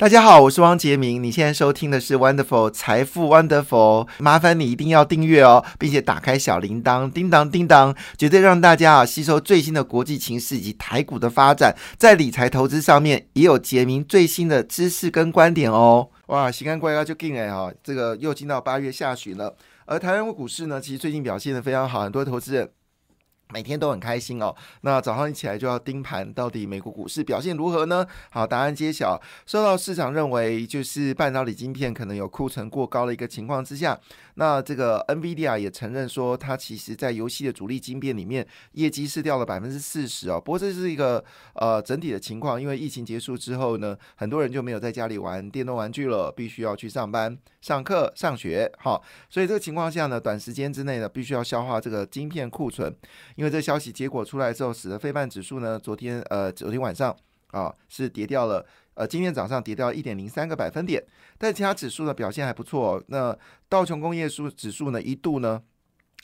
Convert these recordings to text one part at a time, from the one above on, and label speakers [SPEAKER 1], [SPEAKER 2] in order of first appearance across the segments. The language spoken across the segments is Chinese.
[SPEAKER 1] 大家好，我是汪杰明。你现在收听的是 Wonderful 财富 Wonderful，麻烦你一定要订阅哦，并且打开小铃铛，叮当叮当，绝对让大家啊吸收最新的国际情势以及台股的发展，在理财投资上面也有杰明最新的知识跟观点哦。哇，西安怪咖就进来哈，这个又进到八月下旬了，而台湾股市呢，其实最近表现的非常好，很多投资人。每天都很开心哦。那早上一起来就要盯盘，到底美国股市表现如何呢？好，答案揭晓。受到市场认为就是半导体晶片可能有库存过高的一个情况之下，那这个 NVIDIA 也承认说，它其实在游戏的主力晶片里面业绩是掉了百分之四十哦。不过这是一个呃整体的情况，因为疫情结束之后呢，很多人就没有在家里玩电动玩具了，必须要去上班、上课、上学。好，所以这个情况下呢，短时间之内呢，必须要消化这个晶片库存。因为这消息结果出来之后，使得非半指数呢，昨天呃，昨天晚上啊是跌掉了，呃，今天早上跌掉一点零三个百分点，但其他指数呢表现还不错。那道琼工业数指数呢一度呢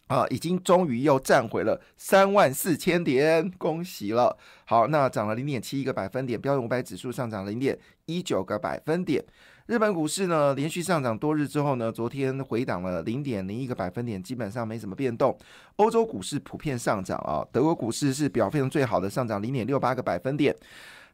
[SPEAKER 1] 啊已经终于又站回了三万四千点，恭喜了。好，那涨了零点七一个百分点，标准五百指数上涨零点一九个百分点。日本股市呢，连续上涨多日之后呢，昨天回档了零点零一个百分点，基本上没什么变动。欧洲股市普遍上涨啊，德国股市是表现最好的，上涨零点六八个百分点。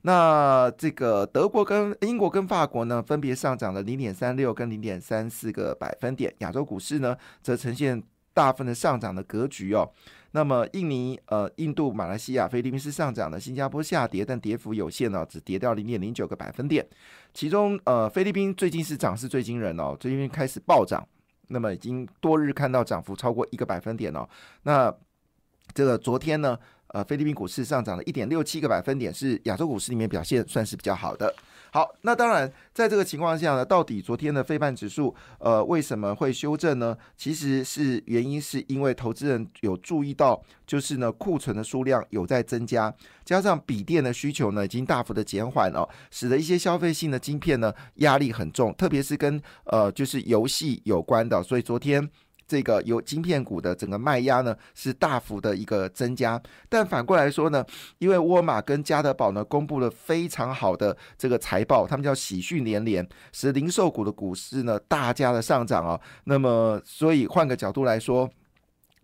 [SPEAKER 1] 那这个德国跟英国跟法国呢，分别上涨了零点三六跟零点三四个百分点。亚洲股市呢，则呈现大份的上涨的格局哦。那么印尼、呃、印度、马来西亚、菲律宾是上涨的，新加坡下跌，但跌幅有限哦，只跌掉零点零九个百分点。其中，呃，菲律宾最近是涨势最惊人哦，最近开始暴涨，那么已经多日看到涨幅超过一个百分点哦。那这个昨天呢，呃，菲律宾股市上涨了一点六七个百分点，是亚洲股市里面表现算是比较好的。好，那当然，在这个情况下呢，到底昨天的非半指数，呃，为什么会修正呢？其实是原因是因为投资人有注意到，就是呢库存的数量有在增加，加上笔电的需求呢已经大幅的减缓了，使得一些消费性的晶片呢压力很重，特别是跟呃就是游戏有关的，所以昨天。这个有晶片股的整个卖压呢是大幅的一个增加，但反过来说呢，因为沃尔玛跟家得宝呢公布了非常好的这个财报，他们叫喜讯连连，使零售股的股市呢大家的上涨啊。那么，所以换个角度来说。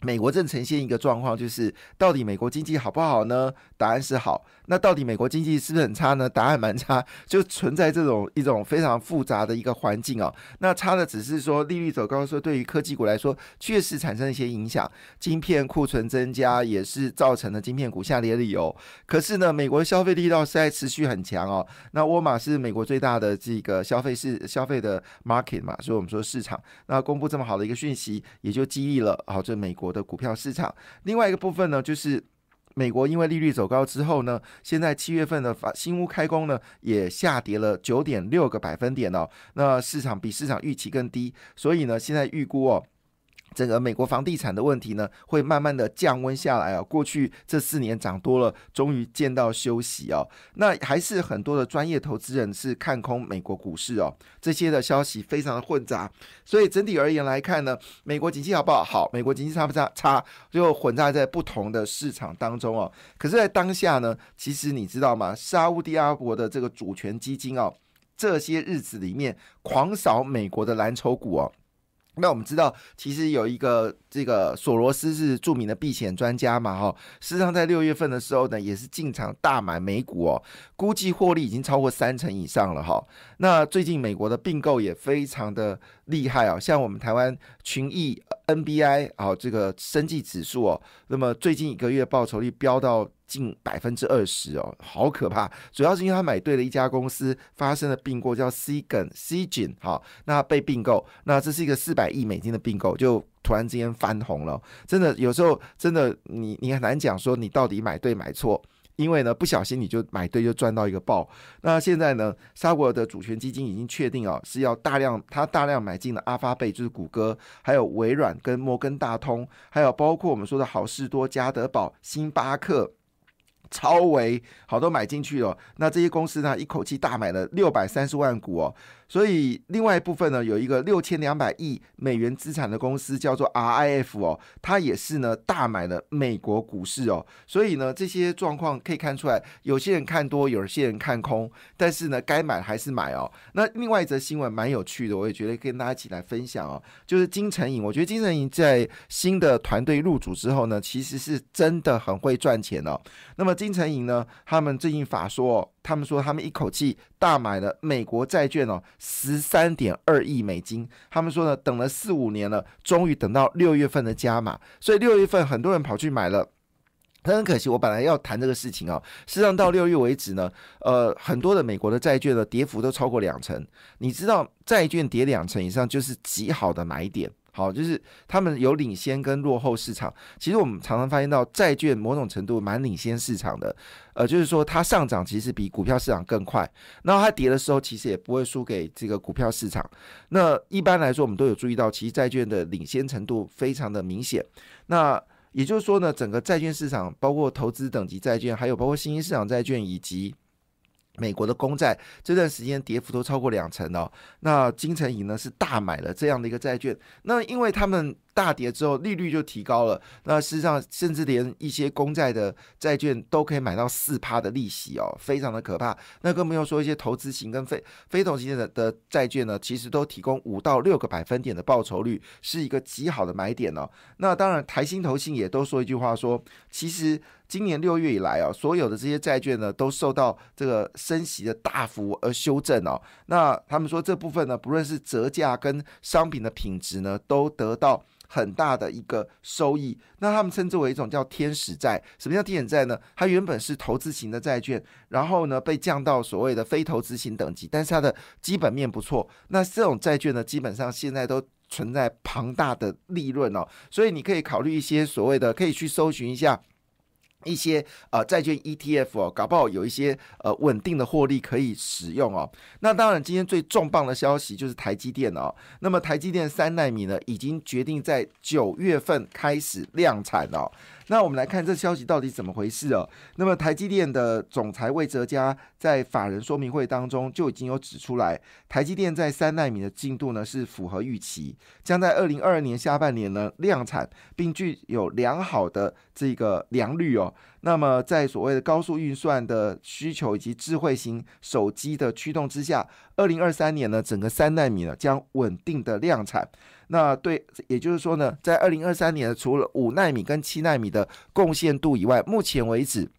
[SPEAKER 1] 美国正呈现一个状况，就是到底美国经济好不好呢？答案是好。那到底美国经济是不是很差呢？答案蛮差，就存在这种一种非常复杂的一个环境哦。那差的只是说利率走高，说对于科技股来说确实产生一些影响，晶片库存增加也是造成了晶片股下跌的理由。可是呢，美国消费力道是在持续很强哦。那沃尔玛是美国最大的这个消费是消费的 market 嘛，所以我们说市场。那公布这么好的一个讯息，也就激励了好这美国。的股票市场，另外一个部分呢，就是美国因为利率走高之后呢，现在七月份的发新屋开工呢也下跌了九点六个百分点哦，那市场比市场预期更低，所以呢，现在预估哦。整个美国房地产的问题呢，会慢慢的降温下来啊。过去这四年涨多了，终于见到休息哦。那还是很多的专业投资人是看空美国股市哦。这些的消息非常的混杂，所以整体而言来看呢，美国经济好不好？好，美国经济差不差？差，就混杂在不同的市场当中哦。可是，在当下呢，其实你知道吗？沙乌地阿拉伯的这个主权基金哦，这些日子里面狂扫美国的蓝筹股哦。那我们知道，其实有一个这个索罗斯是著名的避险专家嘛，哈，事实上在六月份的时候呢，也是进场大买美股哦，估计获利已经超过三成以上了哈。那最近美国的并购也非常的厉害啊，像我们台湾群益 NBI 啊，这个生技指数哦，那么最近一个月报酬率飙到。近百分之二十哦，好可怕！主要是因为他买对了一家公司，发生了并购，叫 C 梗 C 菌，好，那被并购，那这是一个四百亿美金的并购，就突然之间翻红了。真的，有时候真的你你很难讲说你到底买对买错，因为呢不小心你就买对就赚到一个爆。那现在呢，沙国的主权基金已经确定哦，是要大量他大量买进了阿发贝，就是谷歌，还有微软跟摩根大通，还有包括我们说的好事多、加德堡、星巴克。超维好多买进去了，那这些公司呢，一口气大买了六百三十万股哦。所以另外一部分呢，有一个六千两百亿美元资产的公司叫做 RIF 哦，它也是呢大买了美国股市哦。所以呢，这些状况可以看出来，有些人看多，有些人看空，但是呢，该买还是买哦。那另外一则新闻蛮有趣的，我也觉得跟大家一起来分享哦，就是金城银。我觉得金城银在新的团队入主之后呢，其实是真的很会赚钱哦。那么金城银呢，他们最近法说。他们说，他们一口气大买了美国债券哦，十三点二亿美金。他们说呢，等了四五年了，终于等到六月份的加码。所以六月份很多人跑去买了，很可惜。我本来要谈这个事情哦，事实上到六月为止呢，呃，很多的美国的债券的跌幅都超过两成。你知道，债券跌两成以上就是极好的买点。好，就是他们有领先跟落后市场。其实我们常常发现到债券某种程度蛮领先市场的，呃，就是说它上涨其实比股票市场更快，然后它跌的时候其实也不会输给这个股票市场。那一般来说，我们都有注意到，其实债券的领先程度非常的明显。那也就是说呢，整个债券市场，包括投资等级债券，还有包括新兴市场债券以及。美国的公债这段时间跌幅都超过两成哦，那金城银呢是大买了这样的一个债券，那因为他们。大跌之后，利率就提高了。那事实上，甚至连一些公债的债券都可以买到四趴的利息哦，非常的可怕。那更不用说一些投资型跟非非投资型的的债券呢，其实都提供五到六个百分点的报酬率，是一个极好的买点哦。那当然，台新投信也都说一句话，说其实今年六月以来啊，所有的这些债券呢，都受到这个升息的大幅而修正哦。那他们说这部分呢，不论是折价跟商品的品质呢，都得到。很大的一个收益，那他们称之为一种叫天使债。什么叫天使债呢？它原本是投资型的债券，然后呢被降到所谓的非投资型等级，但是它的基本面不错。那这种债券呢，基本上现在都存在庞大的利润哦，所以你可以考虑一些所谓的，可以去搜寻一下。一些呃债券 ETF 哦，搞不好有一些呃稳定的获利可以使用哦。那当然，今天最重磅的消息就是台积电哦。那么台积电三纳米呢，已经决定在九月份开始量产哦。那我们来看这消息到底怎么回事哦。那么台积电的总裁魏哲嘉在法人说明会当中就已经有指出来，台积电在三纳米的进度呢是符合预期，将在二零二二年下半年呢量产，并具有良好的这个良率哦。那么在所谓的高速运算的需求以及智慧型手机的驱动之下，二零二三年呢整个三纳米呢将稳定的量产。那对，也就是说呢，在二零二三年除了五纳米跟七纳米的贡献度以外，目前为止，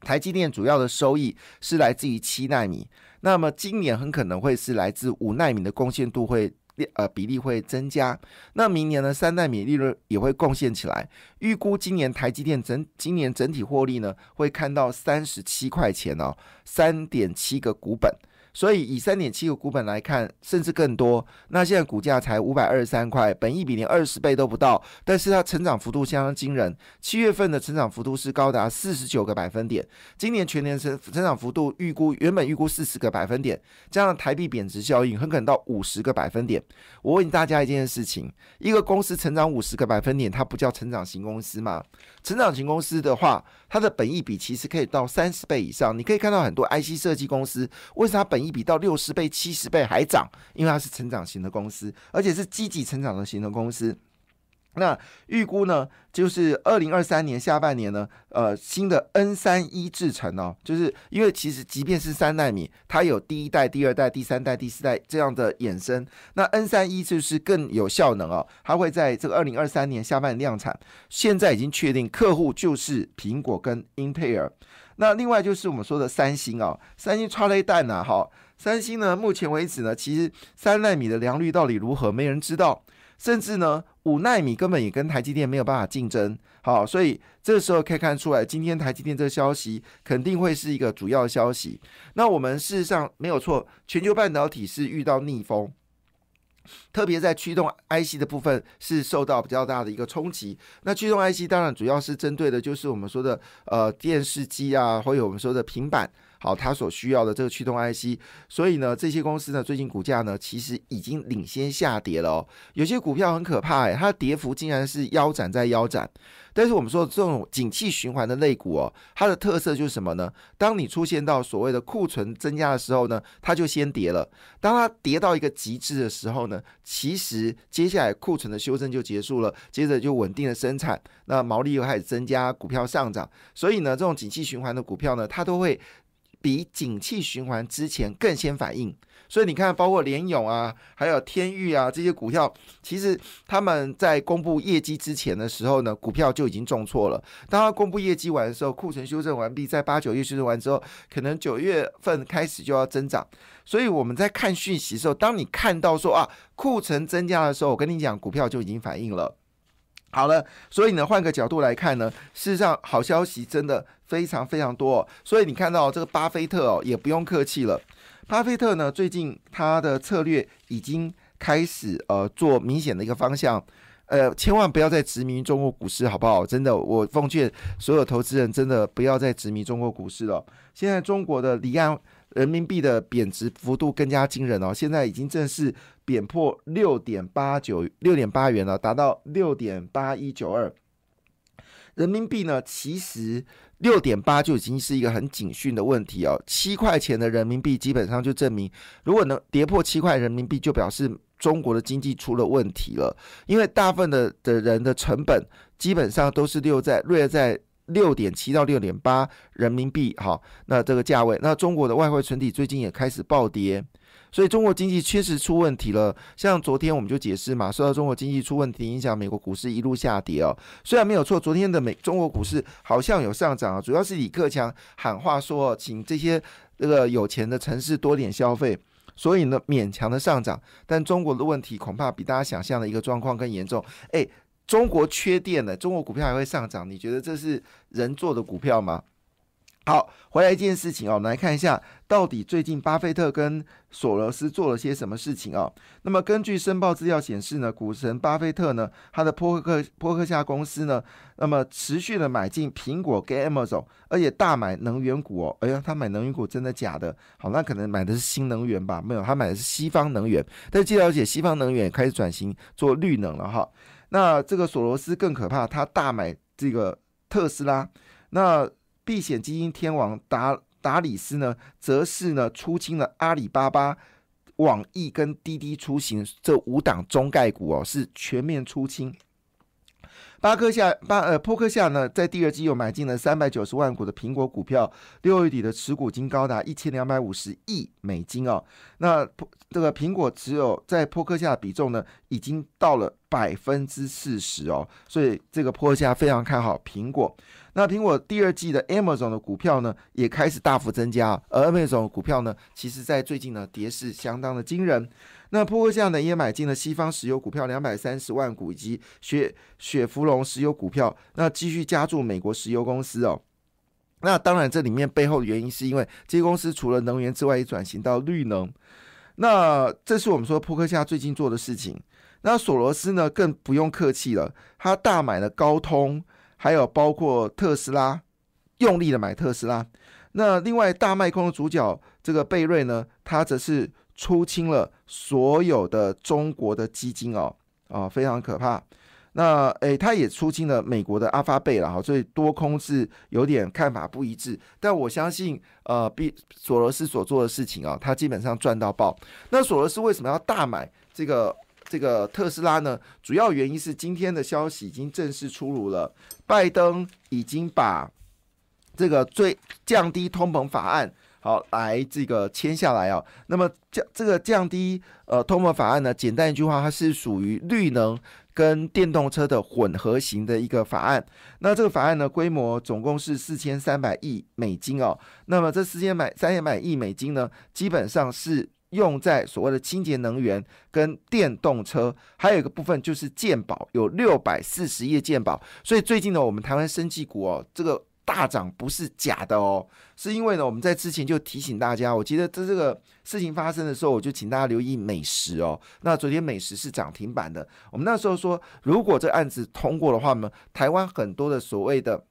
[SPEAKER 1] 台积电主要的收益是来自于七纳米。那么今年很可能会是来自五纳米的贡献度会呃比例会增加。那明年呢，三纳米利润也会贡献起来。预估今年台积电整今年整体获利呢，会看到三十七块钱哦，三点七个股本。所以以三点七个股本来看，甚至更多。那现在股价才五百二十三块，本益比连二十倍都不到，但是它成长幅度相当惊人。七月份的成长幅度是高达四十九个百分点，今年全年成成长幅度预估原本预估四十个百分点，加上台币贬值效应，很可能到五十个百分点。我问大家一件事情：一个公司成长五十个百分点，它不叫成长型公司吗？成长型公司的话，它的本益比其实可以到三十倍以上。你可以看到很多 IC 设计公司，为啥本益比到六十倍、七十倍还涨，因为它是成长型的公司，而且是积极成长的型的公司。那预估呢，就是二零二三年下半年呢，呃，新的 N 三一制程哦，就是因为其实即便是三纳米，它有第一代、第二代、第三代、第四代这样的衍生，那 N 三一就是更有效能哦，它会在这个二零二三年下半年量产。现在已经确定客户就是苹果跟英特尔。那另外就是我们说的三星哦，三星超雷弹呐，哈，三星呢，目前为止呢，其实三纳米的良率到底如何，没人知道，甚至呢，五纳米根本也跟台积电没有办法竞争，好，所以这时候可以看出来，今天台积电这个消息肯定会是一个主要消息。那我们事实上没有错，全球半导体是遇到逆风。特别在驱动 IC 的部分是受到比较大的一个冲击。那驱动 IC 当然主要是针对的就是我们说的呃电视机啊，或者我们说的平板。好，它所需要的这个驱动 IC，所以呢，这些公司呢，最近股价呢，其实已经领先下跌了哦。有些股票很可怕诶，它的跌幅竟然是腰斩在腰斩。但是我们说这种景气循环的类股哦，它的特色就是什么呢？当你出现到所谓的库存增加的时候呢，它就先跌了。当它跌到一个极致的时候呢，其实接下来库存的修正就结束了，接着就稳定的生产，那毛利又开始增加，股票上涨。所以呢，这种景气循环的股票呢，它都会。比景气循环之前更先反应，所以你看，包括联勇啊，还有天域啊这些股票，其实他们在公布业绩之前的时候呢，股票就已经重挫了。当他公布业绩完的时候，库存修正完毕，在八九月修正完之后，可能九月份开始就要增长。所以我们在看讯息的时候，当你看到说啊库存增加的时候，我跟你讲，股票就已经反应了。好了，所以呢，换个角度来看呢，事实上好消息真的非常非常多。所以你看到这个巴菲特哦，也不用客气了。巴菲特呢，最近他的策略已经开始呃做明显的一个方向，呃，千万不要再执迷中国股市，好不好？真的，我奉劝所有投资人，真的不要再执迷中国股市了。现在中国的离岸。人民币的贬值幅度更加惊人哦，现在已经正式贬破六点八九六点八元了，达到六点八一九二。人民币呢，其实六点八就已经是一个很警讯的问题哦。七块钱的人民币基本上就证明，如果能跌破七块人民币，就表示中国的经济出了问题了。因为大部分的的人的成本基本上都是六在略在。六点七到六点八人民币，哈，那这个价位，那中国的外汇存底最近也开始暴跌，所以中国经济确实出问题了。像昨天我们就解释嘛，受到中国经济出问题影响，美国股市一路下跌哦。虽然没有错，昨天的美中国股市好像有上涨啊，主要是李克强喊话说，请这些这个有钱的城市多点消费，所以呢勉强的上涨。但中国的问题恐怕比大家想象的一个状况更严重，哎。中国缺电了，中国股票还会上涨？你觉得这是人做的股票吗？好，回来一件事情哦，我们来看一下，到底最近巴菲特跟索罗斯做了些什么事情哦。那么根据申报资料显示呢，股神巴菲特呢，他的波克波克夏公司呢，那么持续的买进苹果跟 Amazon，而且大买能源股哦。哎呀，他买能源股真的假的？好，那可能买的是新能源吧？没有，他买的是西方能源。但据了解，西方能源开始转型做绿能了哈。那这个索罗斯更可怕，他大买这个特斯拉。那避险基金天王达达里斯呢，则是呢出清了阿里巴巴、网易跟滴滴出行这五档中概股哦，是全面出清。巴克夏巴呃波克夏呢，在第二季又买进了三百九十万股的苹果股票，六月底的持股金高达一千两百五十亿美金哦。那这个苹果持有在波克夏的比重呢，已经到了。百分之四十哦，所以这个坡科夏非常看好苹果。那苹果第二季的 Amazon 的股票呢，也开始大幅增加。而 Amazon 股票呢，其实在最近呢，跌势相当的惊人。那破价呢，也买进了西方石油股票两百三十万股，以及雪雪佛龙石油股票，那继续加注美国石油公司哦。那当然，这里面背后的原因是因为这些公司除了能源之外，也转型到绿能。那这是我们说扑克夏最近做的事情。那索罗斯呢，更不用客气了，他大买了高通，还有包括特斯拉，用力的买特斯拉。那另外大卖空的主角这个贝瑞呢，他则是出清了所有的中国的基金哦，啊，非常可怕。那诶，他也出清了美国的阿发贝了哈，所以多空是有点看法不一致。但我相信，呃，比索罗斯所做的事情啊，他基本上赚到爆。那索罗斯为什么要大买这个？这个特斯拉呢，主要原因是今天的消息已经正式出炉了，拜登已经把这个最降低通膨法案好来这个签下来啊。那么降这个降低呃通膨法案呢，简单一句话，它是属于绿能跟电动车的混合型的一个法案。那这个法案呢，规模总共是四千三百亿美金哦。那么这四千百三千百亿美金呢，基本上是。用在所谓的清洁能源跟电动车，还有一个部分就是健保，有六百四十页健保。所以最近呢，我们台湾生技股哦，这个大涨不是假的哦，是因为呢，我们在之前就提醒大家，我记得在这个事情发生的时候，我就请大家留意美食哦。那昨天美食是涨停板的，我们那时候说，如果这案子通过的话呢，台湾很多的所谓的。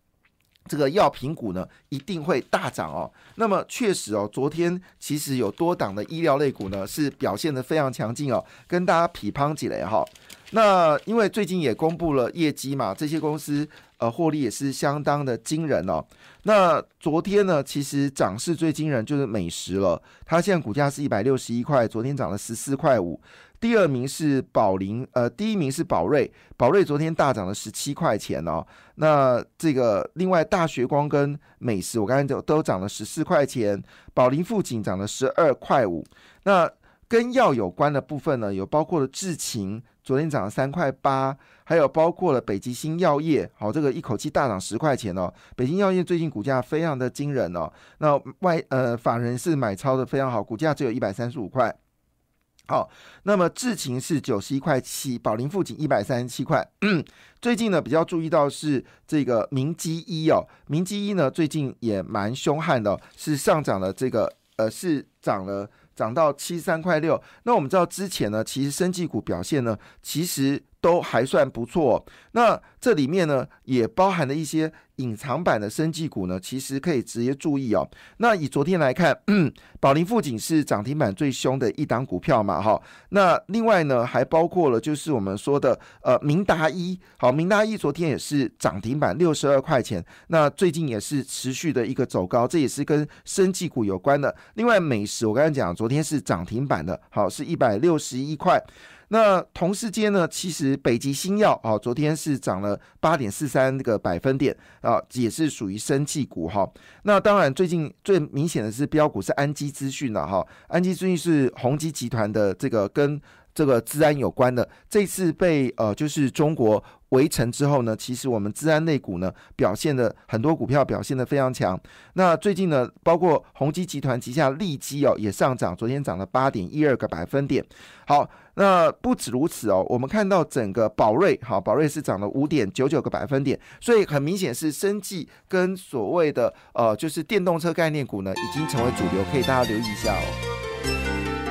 [SPEAKER 1] 这个药品股呢一定会大涨哦。那么确实哦，昨天其实有多档的医疗类股呢是表现的非常强劲哦，跟大家匹乓起来哈。那因为最近也公布了业绩嘛，这些公司呃获利也是相当的惊人哦。那昨天呢，其实涨势最惊人就是美食了，它现在股价是一百六十一块，昨天涨了十四块五。第二名是宝林，呃，第一名是宝瑞，宝瑞昨天大涨了十七块钱哦。那这个另外大学光跟美食，我刚才都都涨了十四块钱，宝林富锦涨了十二块五。那跟药有关的部分呢，有包括了智勤，昨天涨了三块八，还有包括了北极星药业，好，这个一口气大涨十块钱哦。北京药业最近股价非常的惊人哦，那外呃法人是买超的非常好，股价只有一百三十五块。好，那么智勤是九十一块七，宝林富锦一百三十七块。最近呢，比较注意到是这个明基一哦，明基一呢最近也蛮凶悍的，是上涨了这个呃是涨了涨到七三块六。那我们知道之前呢，其实生技股表现呢，其实。都还算不错，那这里面呢也包含了一些隐藏版的生技股呢，其实可以直接注意哦。那以昨天来看，宝林富锦是涨停板最凶的一档股票嘛，哈。那另外呢还包括了就是我们说的呃明达一，好，明达一昨天也是涨停板六十二块钱，那最近也是持续的一个走高，这也是跟生技股有关的。另外美食我刚才讲，昨天是涨停板的，好是一百六十一块。那同时间呢，其实北极星耀啊，昨天是涨了八点四三个百分点啊，也是属于生气股哈。那当然，最近最明显的是标股是安基资讯了哈，安基资讯是宏基集团的这个跟这个治安有关的，这次被呃就是中国。围城之后呢，其实我们治安类股呢表现的很多股票表现的非常强。那最近呢，包括宏基集团旗下利基哦也上涨，昨天涨了八点一二个百分点。好，那不止如此哦，我们看到整个宝瑞，好，宝瑞是涨了五点九九个百分点，所以很明显是生技跟所谓的呃就是电动车概念股呢已经成为主流，可以大家留意一下哦。